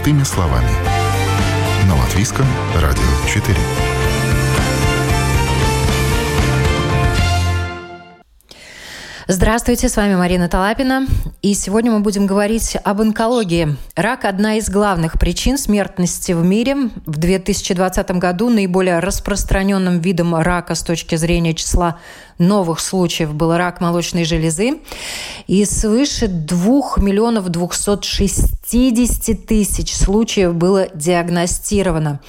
Простыми словами. На Латвийском радио 4. Здравствуйте, с вами Марина Талапина. И сегодня мы будем говорить об онкологии. Рак – одна из главных причин смертности в мире. В 2020 году наиболее распространенным видом рака с точки зрения числа новых случаев был рак молочной железы. И свыше 2 миллионов 260 тысяч случаев было диагностировано.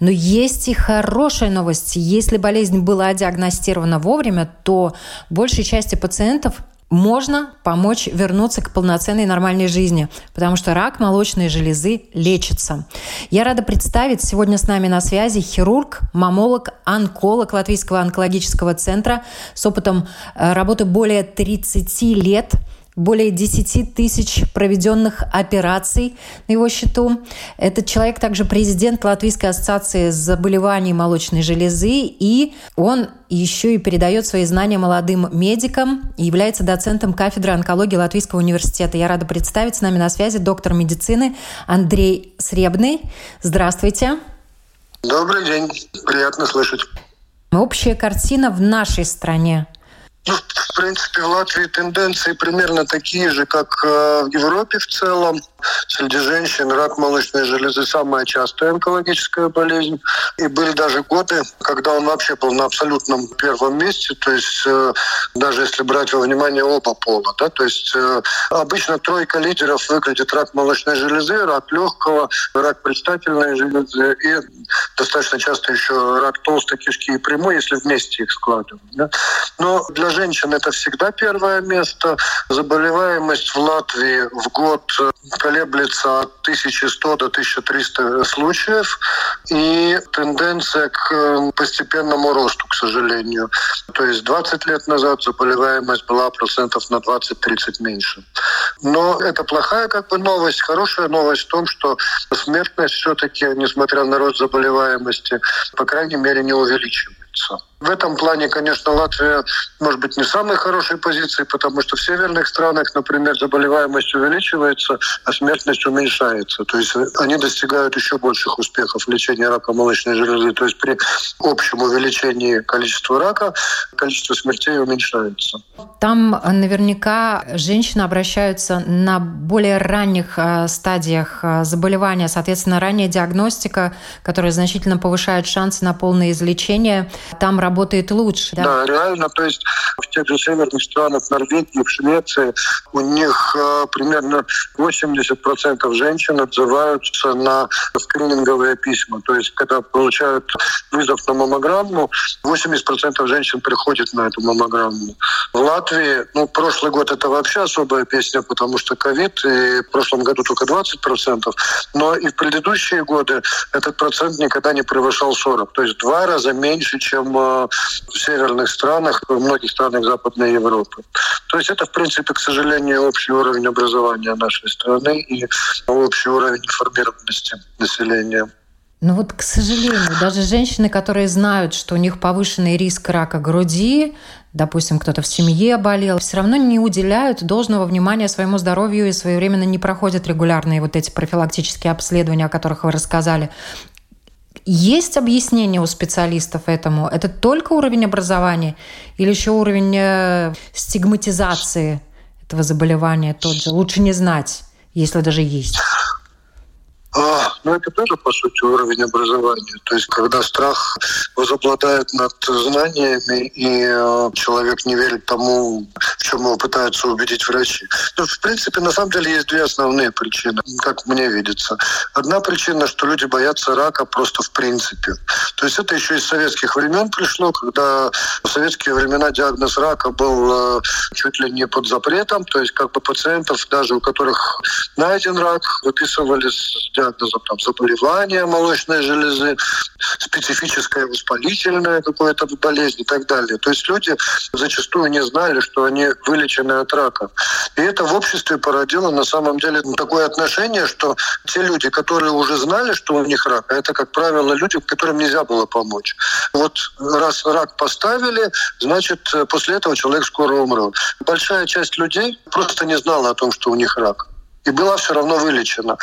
Но есть и хорошая новость. Если болезнь была диагностирована вовремя, то большей части пациентов можно помочь вернуться к полноценной нормальной жизни, потому что рак молочной железы лечится. Я рада представить сегодня с нами на связи хирург, мамолог, онколог Латвийского онкологического центра с опытом э, работы более 30 лет – более 10 тысяч проведенных операций на его счету. Этот человек также президент Латвийской ассоциации заболеваний молочной железы, и он еще и передает свои знания молодым медикам и является доцентом кафедры онкологии Латвийского университета. Я рада представить с нами на связи доктор медицины Андрей Сребный. Здравствуйте. Добрый день. Приятно слышать. Общая картина в нашей стране – ну, в принципе, в Латвии тенденции примерно такие же, как э, в Европе в целом. Среди женщин рак молочной железы самая частая онкологическая болезнь. И были даже годы, когда он вообще был на абсолютном первом месте. То есть э, даже если брать во внимание оба пола. Да? То есть э, обычно тройка лидеров выглядит рак молочной железы, рак легкого, рак предстательной железы и достаточно часто еще рак толстой кишки и прямой, если вместе их складывать. Да? Но для женщин это всегда первое место. Заболеваемость в Латвии в год колеблется от 1100 до 1300 случаев. И тенденция к э, постепенному росту, к сожалению. То есть 20 лет назад заболеваемость была процентов на 20-30 меньше. Но это плохая как бы новость. Хорошая новость в том, что смертность все-таки, несмотря на рост заболеваемости, по крайней мере, не увеличивается. В этом плане, конечно, Латвия может быть не в самой хорошей позиции, потому что в северных странах, например, заболеваемость увеличивается, а смертность уменьшается. То есть они достигают еще больших успехов в лечении рака молочной железы. То есть при общем увеличении количества рака количество смертей уменьшается. Там наверняка женщины обращаются на более ранних э, стадиях э, заболевания, соответственно, ранняя диагностика, которая значительно повышает шансы на полное излечение. Там работает лучше. Да, да реально. То есть в тех же северных странах, в Норвегии, в Швеции, у них э, примерно 80% женщин отзываются на скрининговые письма. То есть когда получают вызов на маммограмму, 80% женщин приходят на эту маммограмму. В Латвии, ну, прошлый год это вообще особая песня, потому что ковид, и в прошлом году только 20%, но и в предыдущие годы этот процент никогда не превышал 40. То есть два раза меньше, чем э, в северных странах, в многих странах Западной Европы. То есть это, в принципе, к сожалению, общий уровень образования нашей страны и общий уровень информированности населения. Ну вот, к сожалению, даже женщины, которые знают, что у них повышенный риск рака груди, допустим, кто-то в семье болел, все равно не уделяют должного внимания своему здоровью и своевременно не проходят регулярные вот эти профилактические обследования, о которых вы рассказали. Есть объяснение у специалистов этому? Это только уровень образования или еще уровень э, стигматизации этого заболевания тот же? Лучше не знать, если даже есть. А, ну, это тоже, по сути, уровень образования. То есть, когда страх возобладает над знаниями, и э, человек не верит тому, в чем его пытаются убедить врачи. Ну, в принципе, на самом деле, есть две основные причины, как мне видится. Одна причина, что люди боятся рака просто в принципе. То есть, это еще из советских времен пришло, когда в советские времена диагноз рака был э, чуть ли не под запретом. То есть, как бы пациентов, даже у которых найден рак, выписывали с диагнозом там, заболевания молочной железы, специфическая воспалительная какая-то болезнь и так далее. То есть люди зачастую не знали, что они вылечены от рака. И это в обществе породило на самом деле такое отношение, что те люди, которые уже знали, что у них рак, это, как правило, люди, которым нельзя было помочь. Вот раз рак поставили, значит, после этого человек скоро умрет. Большая часть людей просто не знала о том, что у них рак и была все равно вылечена.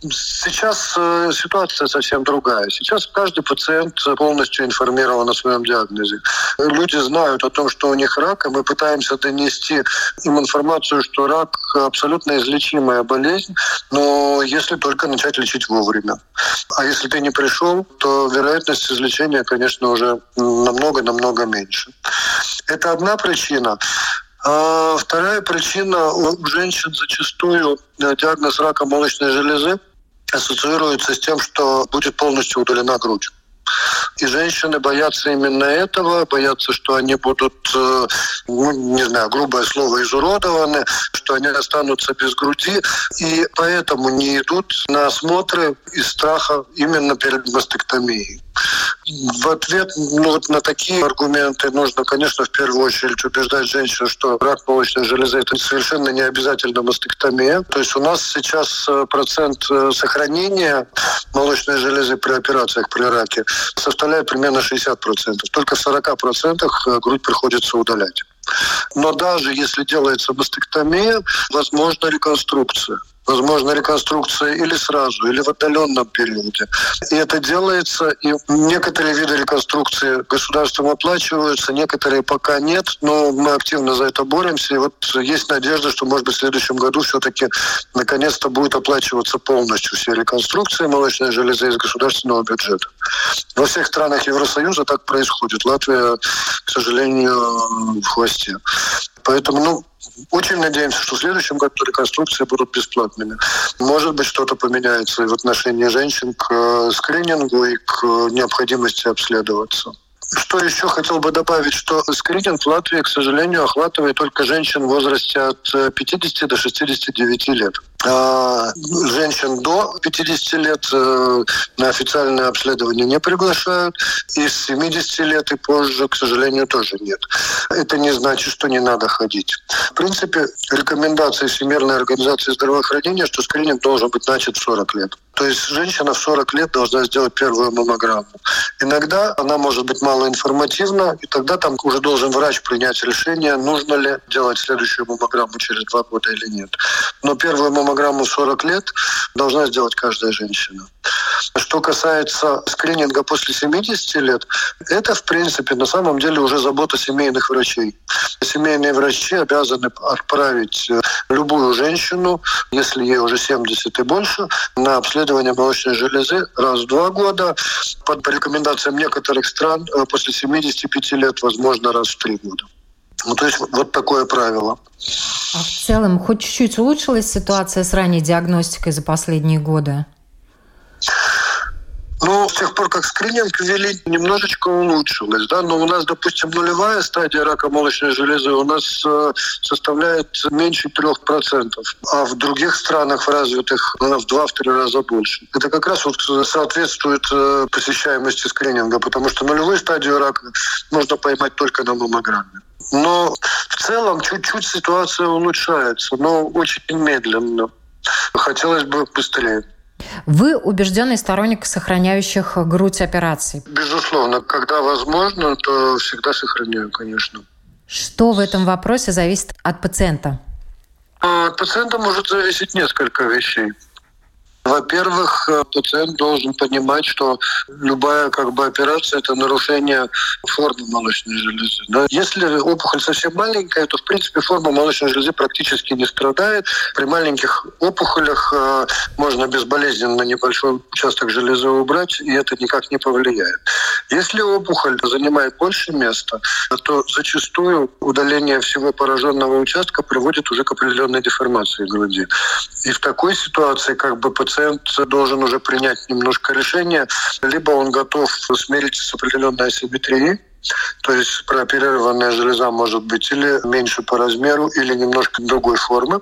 Сейчас э, ситуация совсем другая. Сейчас каждый пациент полностью информирован о своем диагнозе. Люди знают о том, что у них рак, и мы пытаемся донести им информацию, что рак абсолютно излечимая болезнь, но если только начать лечить вовремя. А если ты не пришел, то вероятность излечения, конечно, уже намного-намного меньше. Это одна причина. А вторая причина у женщин зачастую э, диагноз рака молочной железы ассоциируется с тем, что будет полностью удалена грудь. И женщины боятся именно этого, боятся, что они будут, э, ну, не знаю, грубое слово, изуродованы, что они останутся без груди, и поэтому не идут на осмотры из страха именно перед мастектомией. В ответ ну, вот на такие аргументы нужно, конечно, в первую очередь убеждать женщин, что рак молочной железы – это совершенно не обязательно мастектомия. То есть у нас сейчас э, процент э, сохранения молочной железы при операциях при раке составляет примерно 60%. Только в 40% э, грудь приходится удалять. Но даже если делается мастектомия, возможна реконструкция возможно, реконструкция или сразу, или в отдаленном периоде. И это делается, и некоторые виды реконструкции государством оплачиваются, некоторые пока нет, но мы активно за это боремся. И вот есть надежда, что, может быть, в следующем году все-таки наконец-то будет оплачиваться полностью все реконструкции молочной железы из государственного бюджета. Во всех странах Евросоюза так происходит. Латвия, к сожалению, в хвосте. Поэтому, ну, очень надеемся, что в следующем году реконструкции будут бесплатными. Может быть, что-то поменяется и в отношении женщин к э, скринингу и к э, необходимости обследоваться. Что еще хотел бы добавить, что скрининг в Латвии, к сожалению, охватывает только женщин в возрасте от 50 э, до 69 лет. А женщин до 50 лет э, на официальное обследование не приглашают. Из 70 лет и позже, к сожалению, тоже нет. Это не значит, что не надо ходить. В принципе, рекомендации Всемирной организации здравоохранения, что скрининг должен быть начат в 40 лет. То есть женщина в 40 лет должна сделать первую маммограмму. Иногда она может быть малоинформативна, и тогда там уже должен врач принять решение, нужно ли делать следующую маммограмму через два года или нет. Но первую маммограмму 40 лет должна сделать каждая женщина. Что касается скрининга после 70 лет, это, в принципе, на самом деле уже забота семейных врачей. Семейные врачи обязаны отправить любую женщину, если ей уже 70 и больше, на обследование молочной железы раз в два года. Под рекомендациям некоторых стран э, после 75 лет, возможно, раз в три года. Ну, то есть вот такое правило. А в целом, хоть чуть-чуть улучшилась ситуация с ранней диагностикой за последние годы? Ну, с тех пор, как скрининг ввели, немножечко улучшилось, да, но у нас, допустим, нулевая стадия рака молочной железы у нас э, составляет меньше трех процентов, а в других странах в развитых она в два-три раза больше. Это как раз вот соответствует э, посещаемости скрининга, потому что нулевую стадию рака можно поймать только на маммограмме. Но в целом чуть-чуть ситуация улучшается, но очень медленно. Хотелось бы быстрее. Вы убежденный сторонник сохраняющих грудь операций? Безусловно. Когда возможно, то всегда сохраняю, конечно. Что в этом вопросе зависит от пациента? От пациента может зависеть несколько вещей. Во-первых, э, пациент должен понимать, что любая как бы операция – это нарушение формы молочной железы. Да? Если опухоль совсем маленькая, то, в принципе, форма молочной железы практически не страдает. При маленьких опухолях э, можно безболезненно небольшой участок железы убрать, и это никак не повлияет. Если опухоль занимает больше места, то зачастую удаление всего пораженного участка приводит уже к определенной деформации груди. И в такой ситуации как бы пациент должен уже принять немножко решение. Либо он готов смириться с определенной асимметрией, то есть прооперированная железа может быть или меньше по размеру, или немножко другой формы.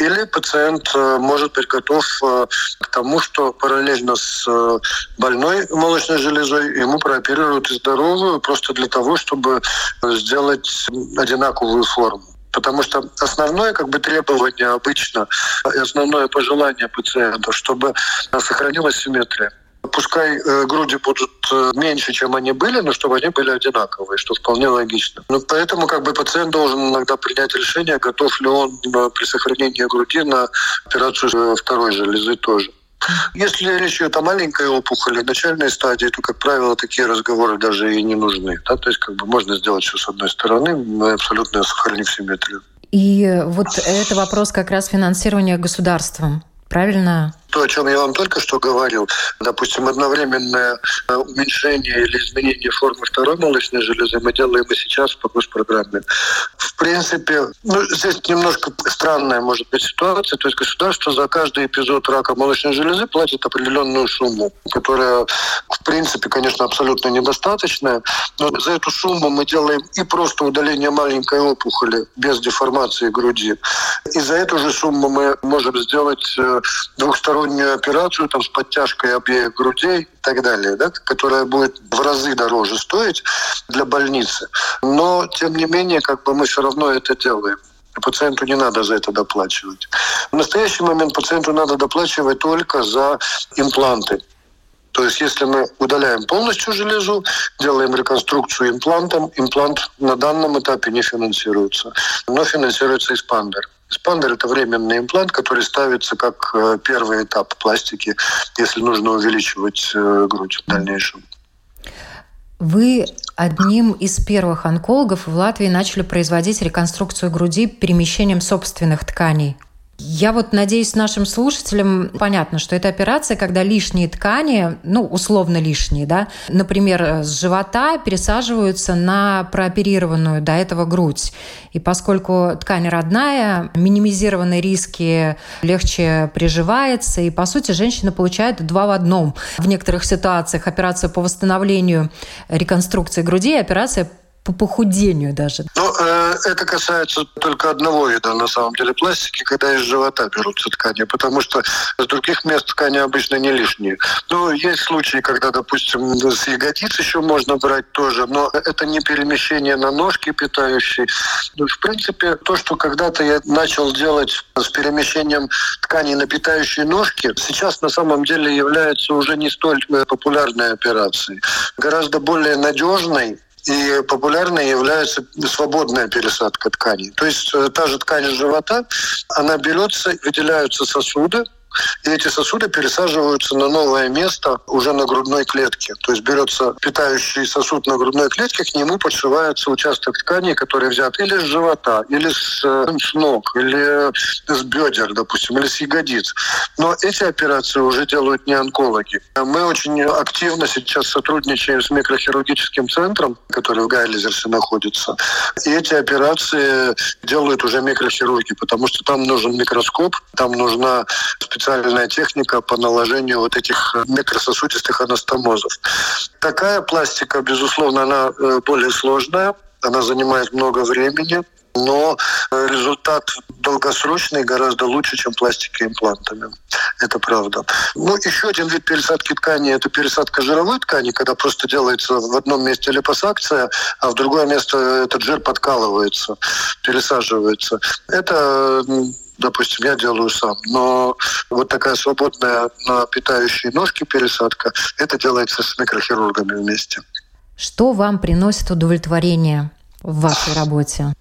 Или пациент э, может быть готов э, к тому, что параллельно с э, больной молочной железой ему прооперируют и здоровую, просто для того, чтобы сделать одинаковую форму. Потому что основное как бы требование обычно, основное пожелание пациента, чтобы сохранилась симметрия. Пускай э, груди будут э, меньше, чем они были, но чтобы они были одинаковые, что вполне логично. Но поэтому как бы пациент должен иногда принять решение, готов ли он э, при сохранении груди на операцию второй железы тоже. Если речь идет о маленькой опухоли, начальной стадии, то, как правило, такие разговоры даже и не нужны. Да? То есть как бы можно сделать все с одной стороны, мы абсолютно сохранив симметрию. И вот это вопрос как раз финансирования государством. Правильно то, о чем я вам только что говорил, допустим, одновременное э, уменьшение или изменение формы второй молочной железы мы делаем и сейчас по госпрограмме. В принципе, ну, здесь немножко странная может быть ситуация. То есть государство за каждый эпизод рака молочной железы платит определенную сумму, которая, в принципе, конечно, абсолютно недостаточная. Но за эту сумму мы делаем и просто удаление маленькой опухоли без деформации груди. И за эту же сумму мы можем сделать э, двухстороннюю операцию там, с подтяжкой обеих грудей и так далее, да, которая будет в разы дороже стоить для больницы. Но, тем не менее, как бы мы все равно это делаем. Пациенту не надо за это доплачивать. В настоящий момент пациенту надо доплачивать только за импланты. То есть если мы удаляем полностью железу, делаем реконструкцию имплантом, имплант на данном этапе не финансируется, но финансируется экспандер. Экспандер – это временный имплант, который ставится как э, первый этап пластики, если нужно увеличивать э, грудь в дальнейшем. Вы одним из первых онкологов в Латвии начали производить реконструкцию груди перемещением собственных тканей. Я вот надеюсь, нашим слушателям понятно, что это операция, когда лишние ткани, ну, условно лишние, да, например, с живота пересаживаются на прооперированную до этого грудь. И поскольку ткань родная, минимизированные риски легче приживается, и, по сути, женщина получает два в одном. В некоторых ситуациях операцию по восстановлению реконструкции груди и операция по похудению даже? Ну, э, это касается только одного вида, на самом деле, пластики, когда из живота берутся ткани, потому что с других мест ткани обычно не лишние. Ну, есть случаи, когда, допустим, с ягодиц еще можно брать тоже, но это не перемещение на ножки питающие. Ну, в принципе, то, что когда-то я начал делать с перемещением тканей на питающие ножки, сейчас на самом деле является уже не столь э, популярной операцией. Гораздо более надежной и популярной является свободная пересадка тканей. То есть э, та же ткань живота, она берется, выделяются сосуды, и эти сосуды пересаживаются на новое место уже на грудной клетке. То есть берется питающий сосуд на грудной клетке, к нему подшивается участок ткани, который взят или с живота, или с, э, с ног, или с бедер, допустим, или с ягодиц. Но эти операции уже делают не онкологи. Мы очень активно сейчас сотрудничаем с микрохирургическим центром, который в Гайлизерсе находится. И эти операции делают уже микрохирурги, потому что там нужен микроскоп, там нужна специальная специальная техника по наложению вот этих э, микрососудистых анастомозов. Такая пластика, безусловно, она э, более сложная, она занимает много времени, но э, результат долгосрочный гораздо лучше, чем пластика имплантами. Это правда. Ну, еще один вид пересадки ткани – это пересадка жировой ткани, когда просто делается в одном месте липосакция, а в другое место этот жир подкалывается, пересаживается. Это допустим, я делаю сам. Но вот такая свободная на питающие ножки пересадка, это делается с микрохирургами вместе. Что вам приносит удовлетворение в вашей работе?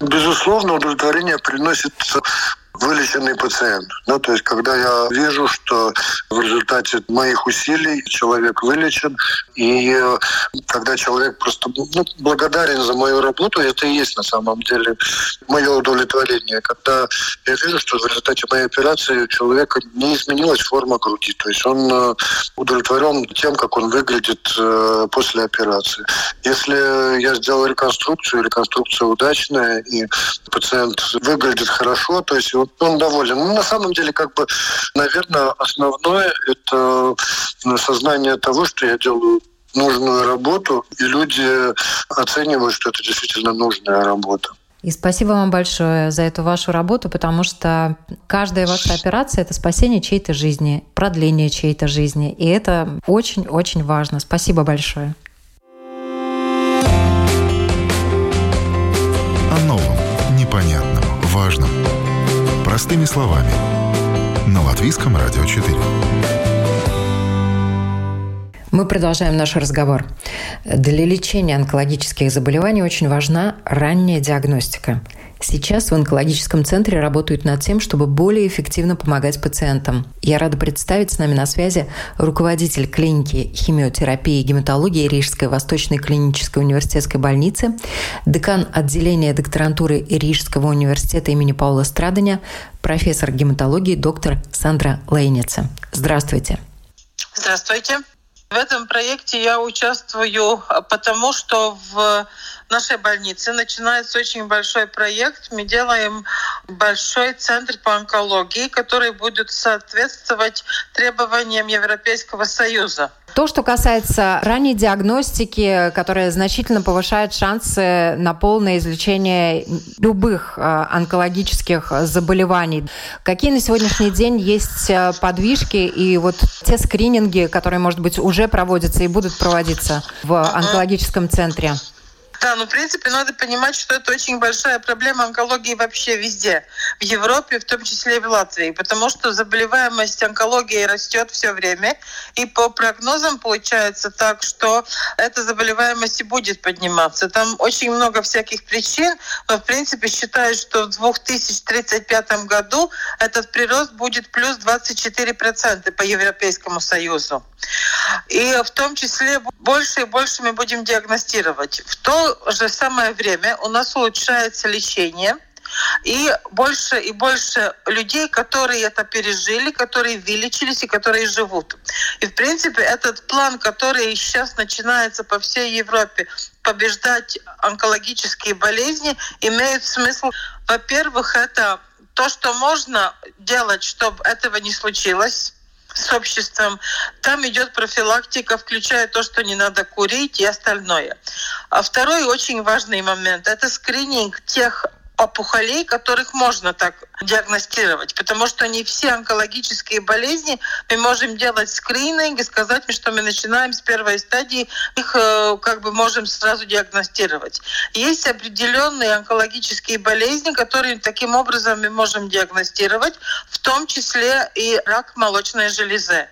Безусловно, удовлетворение приносит вылеченный пациент. Ну, то есть, когда я вижу, что в результате моих усилий человек вылечен, и э, когда человек просто ну, благодарен за мою работу, это и есть на самом деле мое удовлетворение. Когда я вижу, что в результате моей операции у человека не изменилась форма груди, то есть он э, удовлетворен тем, как он выглядит э, после операции. Если я сделал реконструкцию, реконструкция удачная, и пациент выглядит хорошо, то есть он доволен. Ну, на самом деле, как бы, наверное, основное – это сознание того, что я делаю нужную работу, и люди оценивают, что это действительно нужная работа. И спасибо вам большое за эту вашу работу, потому что каждая ваша операция – это спасение чьей-то жизни, продление чьей-то жизни. И это очень-очень важно. Спасибо большое. Простыми словами. На Латвийском радио 4. Мы продолжаем наш разговор. Для лечения онкологических заболеваний очень важна ранняя диагностика. Сейчас в онкологическом центре работают над тем, чтобы более эффективно помогать пациентам. Я рада представить с нами на связи руководитель клиники химиотерапии и гематологии Рижской Восточной клинической университетской больницы, декан отделения докторантуры Рижского университета имени Паула Страдания, профессор гематологии доктор Сандра Лейница. Здравствуйте. Здравствуйте. В этом проекте я участвую потому, что в нашей больнице начинается очень большой проект. Мы делаем большой центр по онкологии, который будет соответствовать требованиям Европейского Союза. То, что касается ранней диагностики, которая значительно повышает шансы на полное излечение любых э, онкологических заболеваний. Какие на сегодняшний день есть э, подвижки и вот те скрининги, которые, может быть, уже проводятся и будут проводиться в онкологическом центре? Да, ну, в принципе, надо понимать, что это очень большая проблема онкологии вообще везде. В Европе, в том числе и в Латвии. Потому что заболеваемость онкологии растет все время. И по прогнозам получается так, что эта заболеваемость и будет подниматься. Там очень много всяких причин, но, в принципе, считают, что в 2035 году этот прирост будет плюс 24% по Европейскому Союзу. И в том числе больше и больше мы будем диагностировать. В то же самое время у нас улучшается лечение – и больше и больше людей, которые это пережили, которые вылечились и которые живут. И, в принципе, этот план, который сейчас начинается по всей Европе, побеждать онкологические болезни, имеет смысл. Во-первых, это то, что можно делать, чтобы этого не случилось с обществом. Там идет профилактика, включая то, что не надо курить и остальное. А второй очень важный момент – это скрининг тех опухолей, которых можно так диагностировать, потому что не все онкологические болезни мы можем делать скрининг и сказать, что мы начинаем с первой стадии, их э, как бы можем сразу диагностировать. Есть определенные онкологические болезни, которые таким образом мы можем диагностировать, в том числе и рак молочной железы.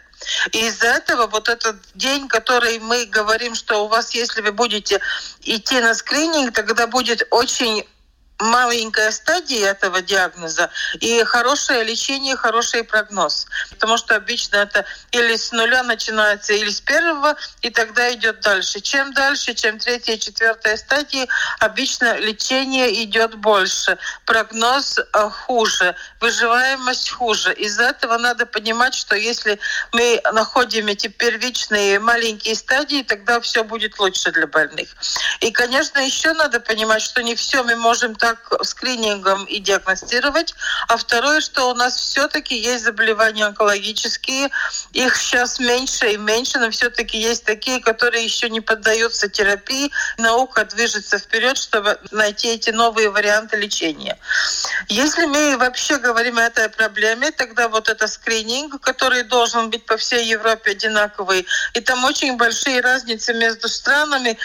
И из-за этого вот этот день, который мы говорим, что у вас, если вы будете идти на скрининг, тогда будет очень маленькая стадия этого диагноза и хорошее лечение, хороший прогноз. Потому что обычно это или с нуля начинается, или с первого, и тогда идет дальше. Чем дальше, чем третья, четвертая стадии, обычно лечение идет больше, прогноз э, хуже, выживаемость хуже. Из-за этого надо понимать, что если мы находим эти первичные маленькие стадии, тогда все будет лучше для больных. И, конечно, еще надо понимать, что не все мы можем так так скринингом и диагностировать. А второе, что у нас все-таки есть заболевания онкологические. Их сейчас меньше и меньше, но все-таки есть такие, которые еще не поддаются терапии. Наука движется вперед, чтобы найти эти новые варианты лечения. Если мы вообще говорим о этой проблеме, тогда вот это скрининг, который должен быть по всей Европе одинаковый, и там очень большие разницы между странами,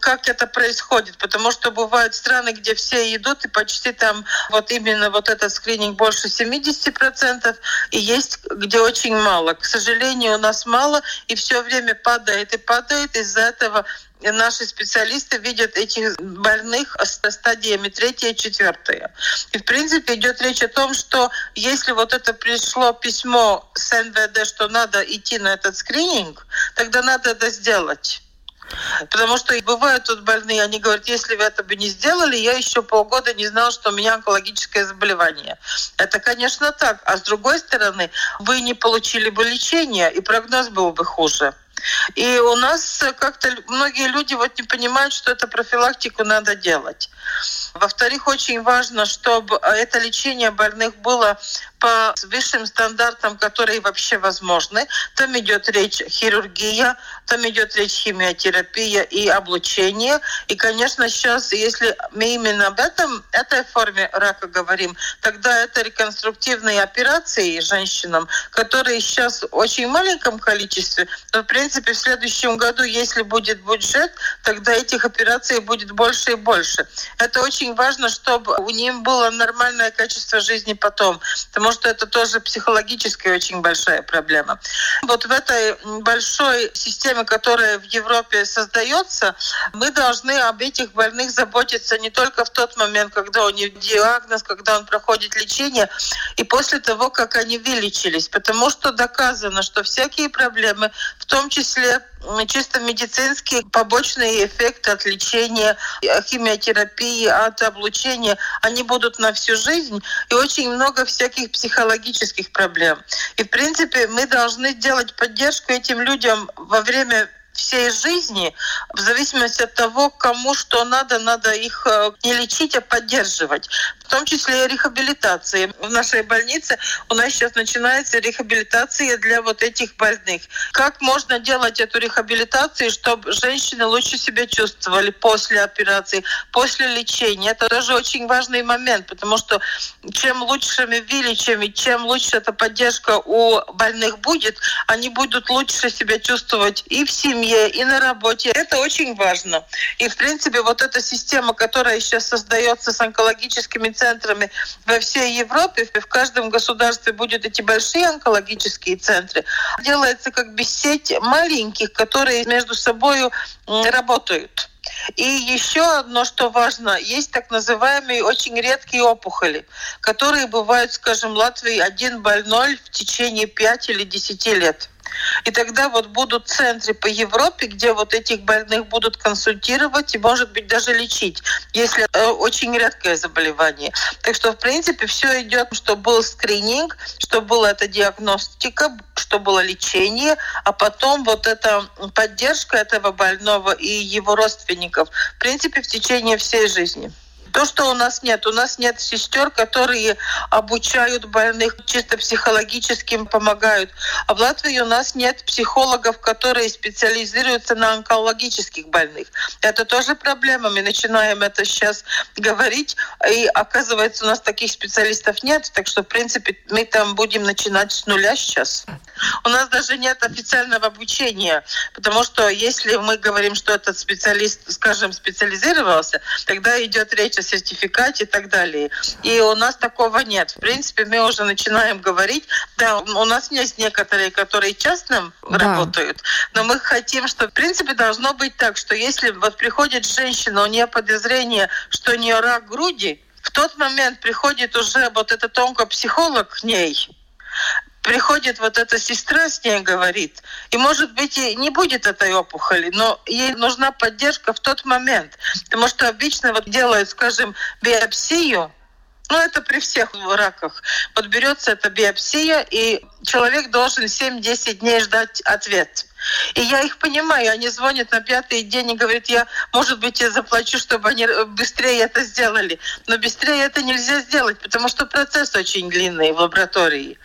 как это происходит, потому что бывают страны, где все идут, и почти там вот именно вот этот скрининг больше 70%, и есть где очень мало. К сожалению, у нас мало, и все время падает и падает, из-за этого наши специалисты видят этих больных со стадиями третья и четвертая. И в принципе идет речь о том, что если вот это пришло письмо с НВД, что надо идти на этот скрининг, тогда надо это сделать. Потому что бывают тут больные, они говорят, если вы это бы не сделали, я еще полгода не знал, что у меня онкологическое заболевание. Это, конечно, так. А с другой стороны, вы не получили бы лечение, и прогноз был бы хуже. И у нас как-то многие люди вот не понимают, что эту профилактику надо делать. Во-вторых, очень важно, чтобы это лечение больных было по высшим стандартам, которые вообще возможны. Там идет речь хирургия, там идет речь химиотерапия и облучение. И, конечно, сейчас, если мы именно об этом, этой форме рака говорим, тогда это реконструктивные операции женщинам, которые сейчас в очень маленьком количестве, но, в принципе, в следующем году, если будет бюджет, тогда этих операций будет больше и больше. Это очень важно, чтобы у них было нормальное качество жизни потом. Потому потому что это тоже психологическая очень большая проблема. Вот в этой большой системе, которая в Европе создается, мы должны об этих больных заботиться не только в тот момент, когда у них диагноз, когда он проходит лечение, и после того, как они вылечились. Потому что доказано, что всякие проблемы, в том числе чисто медицинские побочные эффекты от лечения, химиотерапии, от облучения, они будут на всю жизнь. И очень много всяких психологических проблем. И, в принципе, мы должны делать поддержку этим людям во время всей жизни, в зависимости от того, кому что надо, надо их э, не лечить, а поддерживать. В том числе и рехабилитации. В нашей больнице у нас сейчас начинается рехабилитация для вот этих больных. Как можно делать эту рехабилитацию, чтобы женщины лучше себя чувствовали после операции, после лечения? Это тоже очень важный момент, потому что чем вылечим и чем лучше эта поддержка у больных будет, они будут лучше себя чувствовать и в семье, и на работе. Это очень важно. И, в принципе, вот эта система, которая сейчас создается с онкологическими центрами во всей Европе, в каждом государстве будут эти большие онкологические центры, делается как бы сеть маленьких, которые между собой работают. И еще одно, что важно, есть так называемые очень редкие опухоли, которые бывают, скажем, в Латвии один больной в течение 5 или 10 лет. И тогда вот будут центры по Европе, где вот этих больных будут консультировать и, может быть, даже лечить, если э, очень редкое заболевание. Так что, в принципе, все идет, что был скрининг, что была эта диагностика, что было лечение, а потом вот эта поддержка этого больного и его родственников, в принципе, в течение всей жизни. То, что у нас нет. У нас нет сестер, которые обучают больных, чисто психологически помогают. А в Латвии у нас нет психологов, которые специализируются на онкологических больных. Это тоже проблема. Мы начинаем это сейчас говорить, и оказывается, у нас таких специалистов нет. Так что, в принципе, мы там будем начинать с нуля сейчас. У нас даже нет официального обучения, потому что если мы говорим, что этот специалист, скажем, специализировался, тогда идет речь о сертификате и так далее. И у нас такого нет. В принципе, мы уже начинаем говорить, да, у нас есть некоторые, которые частным да. работают, но мы хотим, что в принципе должно быть так, что если вот приходит женщина, у нее подозрение, что у нее рак груди, в тот момент приходит уже вот этот онкопсихолог к ней, приходит вот эта сестра с ней говорит, и может быть и не будет этой опухоли, но ей нужна поддержка в тот момент, потому что обычно вот делают, скажем, биопсию, ну, это при всех раках. Вот берется эта биопсия, и человек должен 7-10 дней ждать ответ. И я их понимаю, они звонят на пятый день и говорят, я, может быть, я заплачу, чтобы они быстрее это сделали. Но быстрее это нельзя сделать, потому что процесс очень длинный в лаборатории.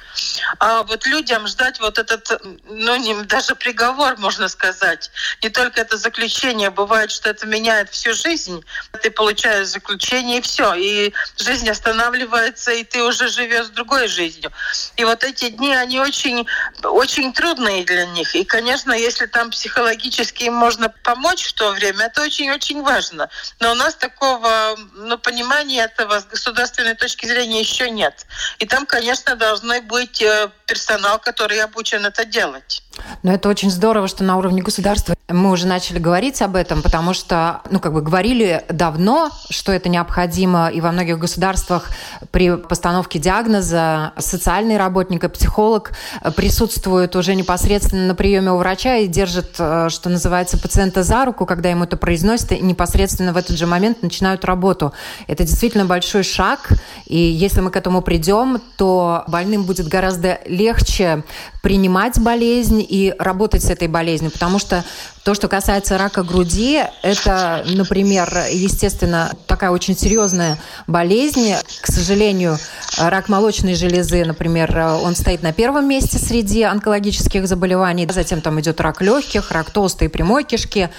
А вот людям ждать вот этот, ну, не, даже приговор, можно сказать, не только это заключение, бывает, что это меняет всю жизнь. Ты получаешь заключение, и все. И жизнь останавливается, и ты уже живешь другой жизнью. И вот эти дни, они очень, очень трудные для них. И, конечно, конечно, если там психологически им можно помочь в то время, это очень-очень важно. Но у нас такого ну, понимания этого с государственной точки зрения еще нет. И там, конечно, должны быть э, персонал, который обучен это делать. Но это очень здорово, что на уровне государства мы уже начали говорить об этом, потому что, ну, как бы говорили давно, что это необходимо, и во многих государствах при постановке диагноза социальный работник и психолог присутствуют уже непосредственно на приеме у врача и держат, э, что называется, пациента за руку, когда ему это произносят, и непосредственно в этот же момент начинают работу. Это действительно большой шаг, и если мы к этому придем, то больным будет гораздо легче принимать болезнь и работать с этой болезнью, потому что то, что касается рака груди, это, например, естественно, такая очень серьезная болезнь. К сожалению, рак молочной железы, например, он стоит на первом месте среди онкологических заболеваний. Затем там идет рак легких, рак толстой и прямой кишки.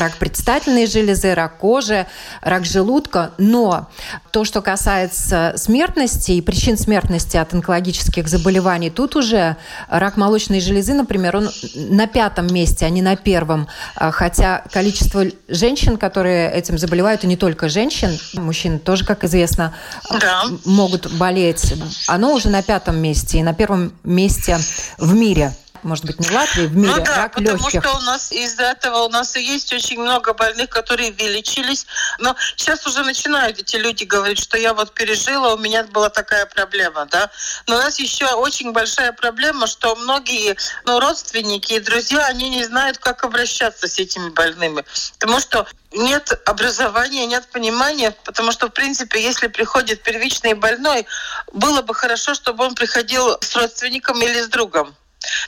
Рак предстательной железы, рак кожи, рак желудка. Но то, что касается смертности и причин смертности от онкологических заболеваний, тут уже рак молочной железы, например, он на пятом месте, а не на первом. А, хотя количество женщин, которые этим заболевают, и не только женщин, мужчин тоже, как известно, да. могут болеть, оно уже на пятом месте и на первом месте в мире может быть, не в Латвии, в мире, ну, да, рак потому легких. что у нас из-за этого у нас и есть очень много больных, которые вылечились. Но сейчас уже начинают эти люди говорить, что я вот пережила, у меня была такая проблема, да. Но у нас еще очень большая проблема, что многие ну, родственники и друзья, они не знают, как обращаться с этими больными. Потому что нет образования, нет понимания, потому что, в принципе, если приходит первичный больной, было бы хорошо, чтобы он приходил с родственником или с другом.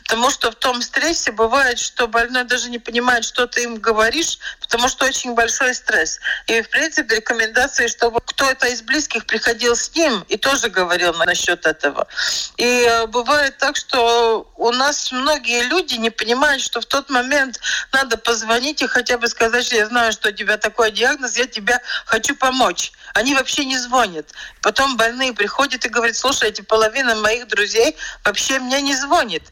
Потому что в том стрессе бывает, что больной даже не понимает, что ты им говоришь, потому что очень большой стресс. И, в принципе, рекомендации, чтобы кто-то из близких приходил с ним и тоже говорил насчет этого. И э, бывает так, что у нас многие люди не понимают, что в тот момент надо позвонить и хотя бы сказать, что я знаю, что у тебя такой диагноз, я тебе хочу помочь. Они вообще не звонят. Потом больные приходят и говорят, слушайте, половина моих друзей вообще мне не звонит.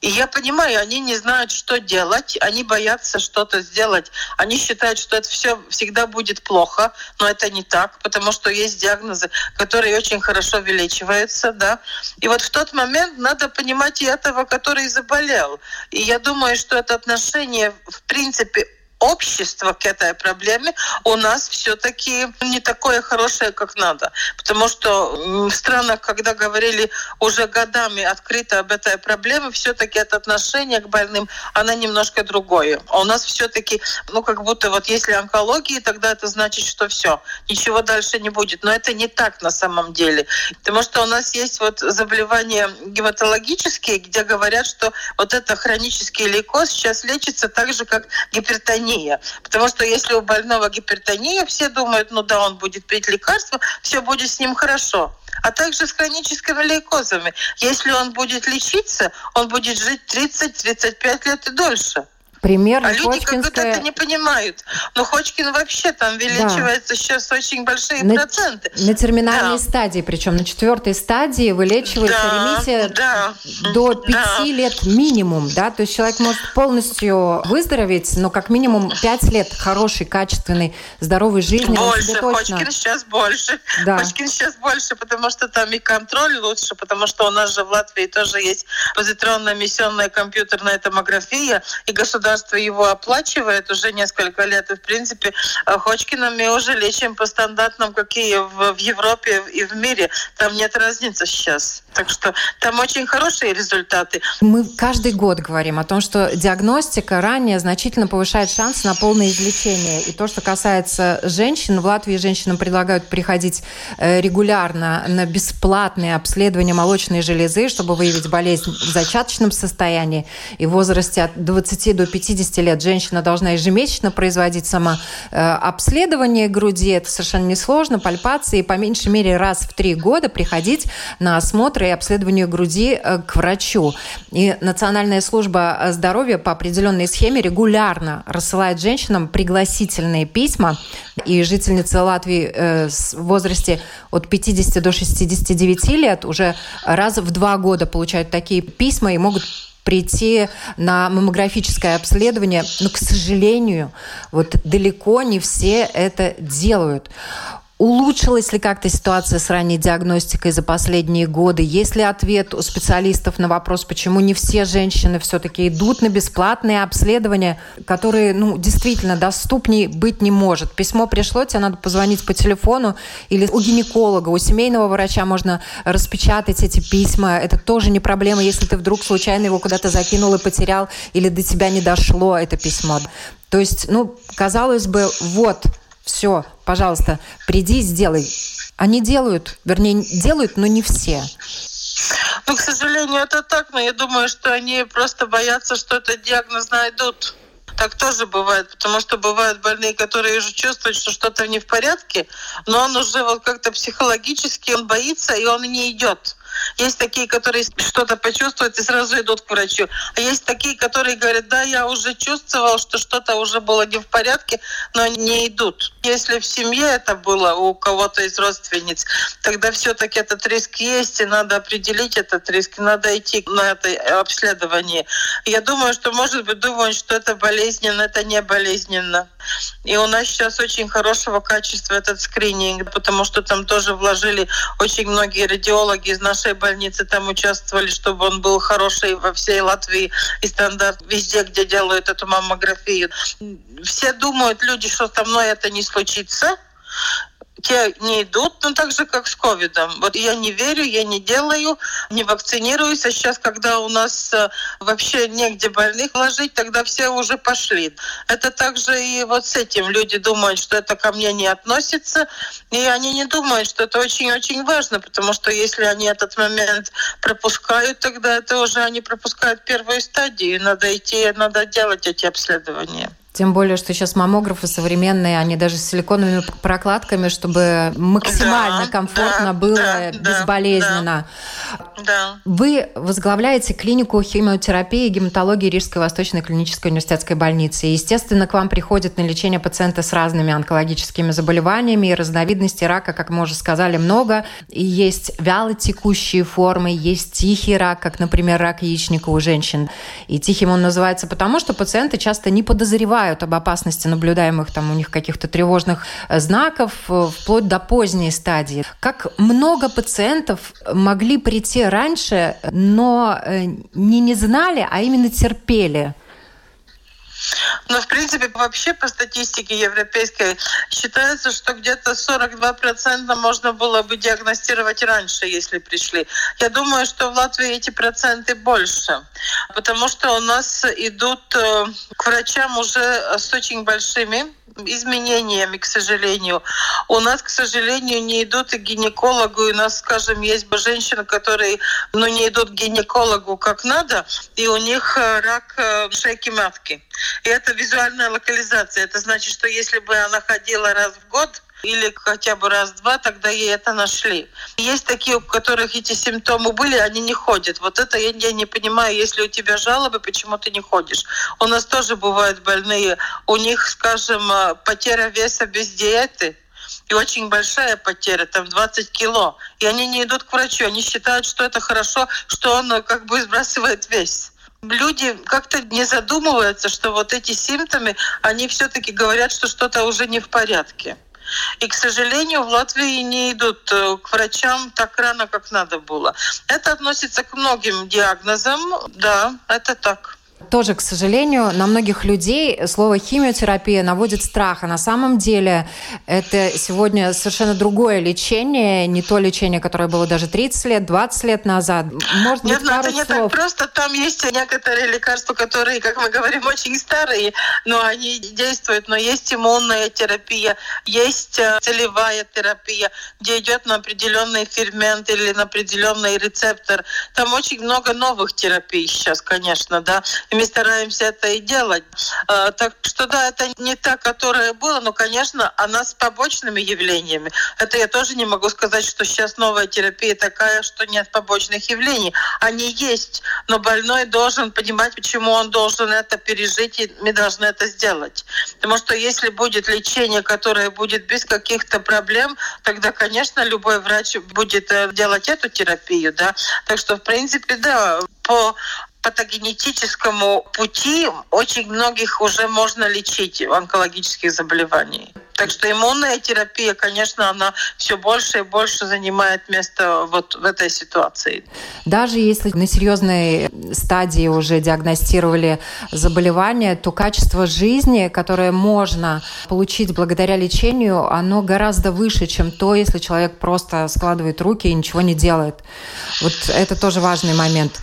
И я понимаю, они не знают, что делать, они боятся что-то сделать. Они считают, что это все всегда будет плохо, но это не так, потому что есть диагнозы, которые очень хорошо вылечиваются, да. И вот в тот момент надо понимать и этого, который заболел. И я думаю, что это отношение, в принципе, общество к этой проблеме у нас все-таки не такое хорошее, как надо. Потому что в странах, когда говорили уже годами открыто об этой проблеме, все-таки это отношение к больным, оно немножко другое. А у нас все-таки, ну, как будто вот если онкология, тогда это значит, что все, ничего дальше не будет. Но это не так на самом деле. Потому что у нас есть вот заболевания гематологические, где говорят, что вот это хронический лейкоз сейчас лечится так же, как гипертония гипертония. Потому что если у больного гипертония, все думают, ну да, он будет пить лекарства, все будет с ним хорошо. А также с хроническими лейкозами. Если он будет лечиться, он будет жить 30-35 лет и дольше. Пример а люди как будто это не понимают. Но Ходжкин вообще там увеличивается да. сейчас очень большие на, проценты. На терминальной да. стадии, причем на четвертой стадии вылечивается да, ремиссия да, до пяти да. лет минимум, да, то есть человек может полностью выздороветь, но как минимум пять лет хорошей, качественной, здоровой жизни. Больше, точно... Сейчас больше. Да. Ходжкин сейчас больше, потому что там и контроль лучше, потому что у нас же в Латвии тоже есть позитронная миссионная компьютерная томография, и государство государство его оплачивает уже несколько лет. И, в принципе, э, Ходжкина мы уже лечим по стандартам, какие в, в Европе и в мире. Там нет разницы сейчас. Так что там очень хорошие результаты. Мы каждый год говорим о том, что диагностика ранее значительно повышает шанс на полное излечение. И то, что касается женщин, в Латвии женщинам предлагают приходить э, регулярно на бесплатные обследования молочной железы, чтобы выявить болезнь в зачаточном состоянии. И в возрасте от 20 до 50 лет женщина должна ежемесячно производить сама э, обследование груди. Это совершенно несложно, пальпации. И по меньшей мере раз в три года приходить на осмотр и обследованию груди э, к врачу. И Национальная служба здоровья по определенной схеме регулярно рассылает женщинам пригласительные письма. И жительницы Латвии э, в возрасте от 50 до 69 лет уже раз в два года получают такие письма и могут прийти на маммографическое обследование, но, к сожалению, вот далеко не все это делают. Улучшилась ли как-то ситуация с ранней диагностикой за последние годы? Есть ли ответ у специалистов на вопрос, почему не все женщины все-таки идут на бесплатные обследования, которые ну, действительно доступнее быть не может? Письмо пришло, тебе надо позвонить по телефону или у гинеколога, у семейного врача можно распечатать эти письма. Это тоже не проблема, если ты вдруг случайно его куда-то закинул и потерял, или до тебя не дошло это письмо. То есть, ну, казалось бы, вот, все, пожалуйста, приди, сделай. Они делают, вернее, делают, но не все. Ну, к сожалению, это так, но я думаю, что они просто боятся, что этот диагноз найдут. Так тоже бывает, потому что бывают больные, которые уже чувствуют, что что-то не в порядке, но он уже вот как-то психологически он боится, и он не идет. Есть такие, которые что-то почувствуют и сразу идут к врачу. А есть такие, которые говорят, да, я уже чувствовал, что что-то уже было не в порядке, но не идут. Если в семье это было у кого-то из родственниц, тогда все-таки этот риск есть, и надо определить этот риск, надо идти на это обследование. Я думаю, что, может быть, думают, что это болезненно, это не болезненно. И у нас сейчас очень хорошего качества этот скрининг, потому что там тоже вложили очень многие радиологи из нашей больницы, там участвовали, чтобы он был хороший во всей Латвии и стандарт везде, где делают эту маммографию. Все думают, люди, что со мной это не случится те не идут, ну так же, как с ковидом. Вот я не верю, я не делаю, не вакцинируюсь, а сейчас, когда у нас э, вообще негде больных ложить, тогда все уже пошли. Это также и вот с этим. Люди думают, что это ко мне не относится, и они не думают, что это очень-очень важно, потому что если они этот момент пропускают, тогда это уже они пропускают первую стадию, надо идти, надо делать эти обследования. Тем более, что сейчас маммографы современные, они даже с силиконовыми прокладками, чтобы максимально да, комфортно да, было, да, безболезненно. Да. Вы возглавляете клинику химиотерапии и гематологии Рижской Восточной клинической университетской больницы. естественно, к вам приходят на лечение пациенты с разными онкологическими заболеваниями и разновидности рака, как мы уже сказали, много. И есть вялотекущие формы, есть тихий рак, как, например, рак яичника у женщин. И тихим он называется потому, что пациенты часто не подозревают, забывают об опасности наблюдаемых там у них каких-то тревожных э, знаков э, вплоть до поздней стадии. Как много пациентов могли прийти раньше, но э, не не знали, а именно терпели – но, в принципе, вообще по статистике европейской считается, что где-то 42% можно было бы диагностировать раньше, если пришли. Я думаю, что в Латвии эти проценты больше, потому что у нас идут э, к врачам уже с очень большими изменениями, к сожалению. У нас, к сожалению, не идут и к гинекологу. И у нас, скажем, есть бы женщины, которые ну, не идут к гинекологу как надо, и у них э, рак э, шейки матки. И это визуальная локализация. Это значит, что если бы она ходила раз в год, или хотя бы раз-два, тогда ей это нашли. Есть такие, у которых эти симптомы были, они не ходят. Вот это я, я не понимаю, если у тебя жалобы, почему ты не ходишь. У нас тоже бывают больные, у них, скажем, э, потеря веса без диеты, и очень большая потеря, там 20 кило. И они не идут к врачу, они считают, что это хорошо, что он э, как бы сбрасывает вес люди как-то не задумываются, что вот эти симптомы, они все-таки говорят, что что-то уже не в порядке. И, к сожалению, в Латвии не идут э, к врачам так рано, как надо было. Это относится к многим диагнозам. Да, это так. Тоже, к сожалению, на многих людей слово химиотерапия наводит страх. А на самом деле это сегодня совершенно другое лечение, не то лечение, которое было даже 30 лет, 20 лет назад. Может Нет, быть, ну, это не слов. так просто. Там есть некоторые лекарства, которые, как мы говорим, очень старые, но они действуют. Но есть иммунная терапия, есть э, целевая терапия, где идет на определенный фермент или на определенный рецептор. Там очень много новых терапий сейчас, конечно, да и мы стараемся это и делать. А, так что да, это не та, которая была, но, конечно, она с побочными явлениями. Это я тоже не могу сказать, что сейчас новая терапия такая, что нет побочных явлений. Они есть, но больной должен понимать, почему он должен это пережить, и мы должны это сделать. Потому что если будет лечение, которое будет без каких-то проблем, тогда, конечно, любой врач будет э, делать эту терапию, да. Так что, в принципе, да, по патогенетическому пути очень многих уже можно лечить онкологических заболеваний. Так что иммунная терапия, конечно, она все больше и больше занимает место вот в этой ситуации. Даже если на серьезной стадии уже диагностировали заболевание, то качество жизни, которое можно получить благодаря лечению, оно гораздо выше, чем то, если человек просто складывает руки и ничего не делает. Вот это тоже важный момент.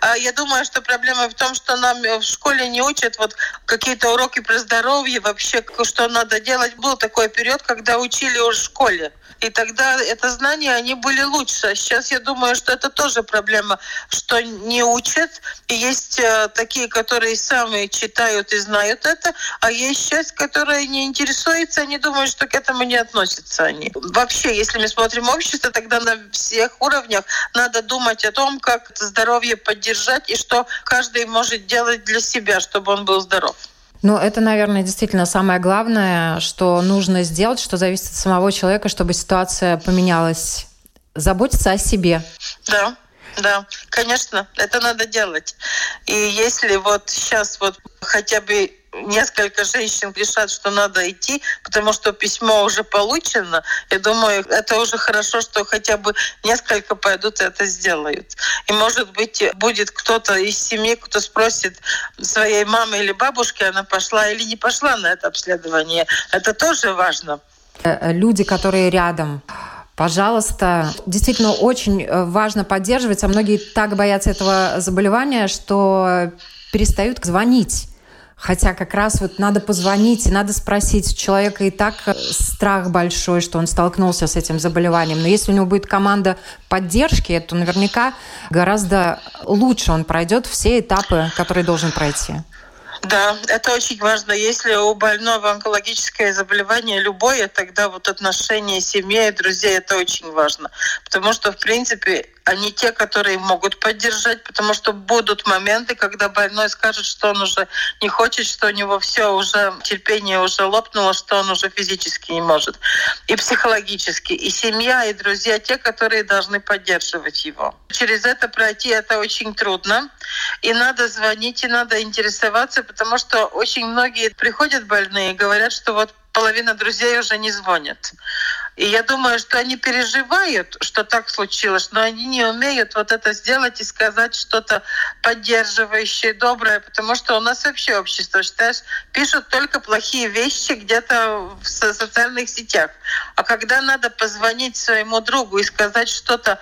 А я думаю, что проблема в том, что нам в школе не учат вот какие-то уроки про здоровье, вообще, что надо делать. Был такой период, когда учили уже в школе. И тогда это знания, они были лучше. Сейчас я думаю, что это тоже проблема, что не учат. И есть э, такие, которые сами читают и знают это, а есть часть, которая не интересуется, они думают, что к этому не относятся они. Вообще, если мы смотрим общество, тогда на всех уровнях надо думать о том, как здоровье поддержать и что каждый может делать для себя, чтобы он был здоров. Ну, это, наверное, действительно самое главное, что нужно сделать, что зависит от самого человека, чтобы ситуация поменялась. Заботиться о себе. Да, да, конечно, это надо делать. И если вот сейчас вот хотя бы несколько женщин решат, что надо идти, потому что письмо уже получено. Я думаю, это уже хорошо, что хотя бы несколько пойдут и это сделают. И, может быть, будет кто-то из семьи, кто спросит своей мамы или бабушки, она пошла или не пошла на это обследование. Это тоже важно. Э, люди, которые рядом, Пожалуйста, действительно очень э, важно поддерживать, а многие так боятся этого заболевания, что перестают звонить Хотя как раз вот надо позвонить, надо спросить. У человека и так э, страх большой, что он столкнулся с этим заболеванием. Но если у него будет команда поддержки, то наверняка гораздо лучше он пройдет все этапы, которые должен пройти. Да, это очень важно. Если у больного онкологическое заболевание любое, тогда вот отношения семьи и друзей это очень важно. Потому что, в принципе, они те, которые могут поддержать, потому что будут моменты, когда больной скажет, что он уже не хочет, что у него все уже, терпение уже лопнуло, что он уже физически не может. И психологически. И семья, и друзья, те, которые должны поддерживать его. Через это пройти это очень трудно. И надо звонить, и надо интересоваться, потому что очень многие приходят больные и говорят, что вот половина друзей уже не звонят. И я думаю, что они переживают, что так случилось, но они не умеют вот это сделать и сказать что-то поддерживающее, доброе, потому что у нас вообще общество, считаешь, пишут только плохие вещи где-то в социальных сетях. А когда надо позвонить своему другу и сказать что-то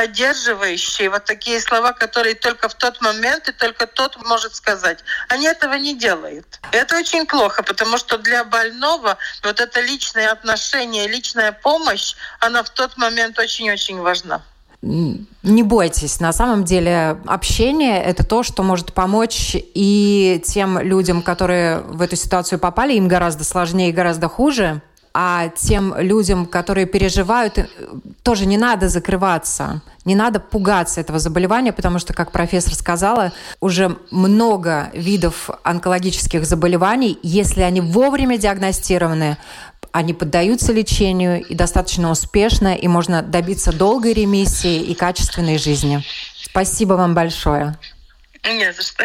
поддерживающие, вот такие слова, которые только в тот момент и только тот может сказать. Они этого не делают. Это очень плохо, потому что для больного вот это личное отношение, личная помощь, она в тот момент очень-очень важна. Не бойтесь, на самом деле общение – это то, что может помочь и тем людям, которые в эту ситуацию попали, им гораздо сложнее и гораздо хуже, а тем людям, которые переживают, э, тоже не надо закрываться, не надо пугаться этого заболевания, потому что, как профессор сказала, уже много видов онкологических заболеваний, если они вовремя диагностированы, они поддаются лечению и достаточно успешно, и можно добиться долгой ремиссии и качественной жизни. Спасибо вам большое. Не за что.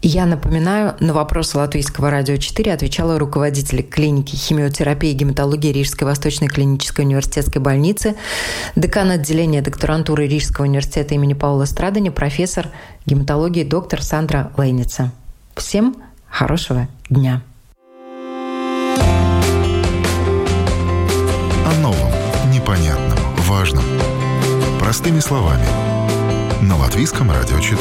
Я напоминаю, на вопрос Латвийского радио 4 отвечала руководитель клиники химиотерапии и гематологии Рижской Восточной клинической университетской больницы, декан отделения докторантуры Рижского университета имени Паула Страдани, профессор гематологии доктор Сандра Лейница. Всем хорошего дня. О новом, непонятном, важном. Простыми словами. На Латвийском радио 4.